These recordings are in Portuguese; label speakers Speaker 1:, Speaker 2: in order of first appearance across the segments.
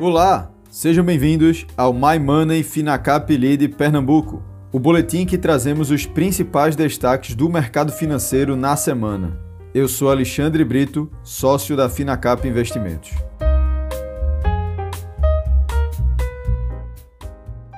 Speaker 1: Olá, sejam bem-vindos ao My Money Finacap Lead Pernambuco, o boletim que trazemos os principais destaques do mercado financeiro na semana. Eu sou Alexandre Brito, sócio da Finacap Investimentos.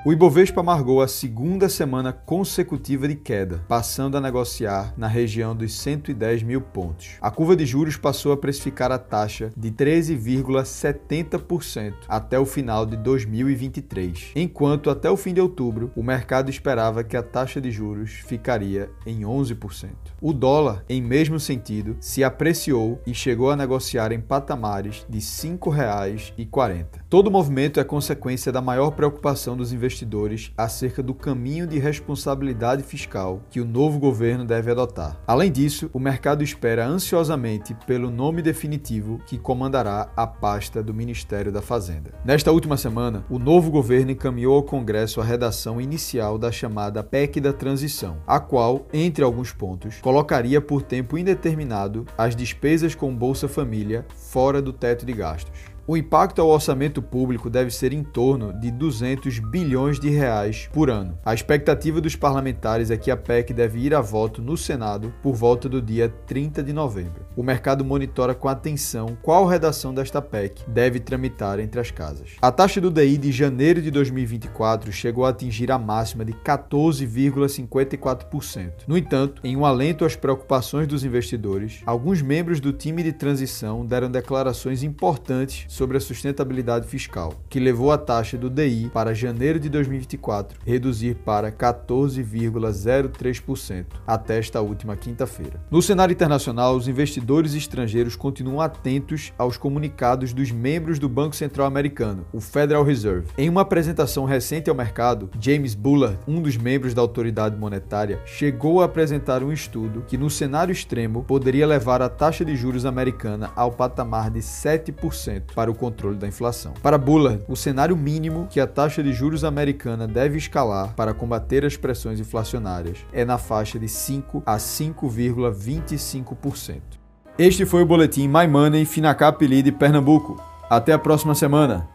Speaker 1: O Ibovespa amargou a segunda semana consecutiva de queda, passando a negociar na região dos 110 mil pontos. A curva de juros passou a precificar a taxa de 13,70% até o final de 2023, enquanto até o fim de outubro o mercado esperava que a taxa de juros ficaria em 11%. O dólar, em mesmo sentido, se apreciou e chegou a negociar em patamares de R$ 5,40. Todo movimento é consequência da maior preocupação dos investidores acerca do caminho de responsabilidade fiscal que o novo governo deve adotar. Além disso, o mercado espera ansiosamente pelo nome definitivo que comandará a pasta do Ministério da Fazenda. Nesta última semana, o novo governo encaminhou ao Congresso a redação inicial da chamada PEC da Transição, a qual, entre alguns pontos, colocaria por tempo indeterminado as despesas com Bolsa Família fora do teto de gastos. O impacto ao orçamento público deve ser em torno de 200 bilhões de reais por ano. A expectativa dos parlamentares é que a PEC deve ir a voto no Senado por volta do dia 30 de novembro. O mercado monitora com atenção qual redação desta PEC deve tramitar entre as casas. A taxa do DI de janeiro de 2024 chegou a atingir a máxima de 14,54%. No entanto, em um alento às preocupações dos investidores, alguns membros do time de transição deram declarações importantes sobre a sustentabilidade fiscal, que levou a taxa do DI para janeiro de 2024 reduzir para 14,03% até esta última quinta-feira. No cenário internacional, os investidores estrangeiros continuam atentos aos comunicados dos membros do Banco Central Americano, o Federal Reserve. Em uma apresentação recente ao mercado, James Bullard, um dos membros da autoridade monetária, chegou a apresentar um estudo que, no cenário extremo, poderia levar a taxa de juros americana ao patamar de 7% para o controle da inflação. Para Bullard, o cenário mínimo que a taxa de juros americana deve escalar para combater as pressões inflacionárias é na faixa de 5 a 5,25%. Este foi o boletim My Money Finacap Lead Pernambuco. Até a próxima semana.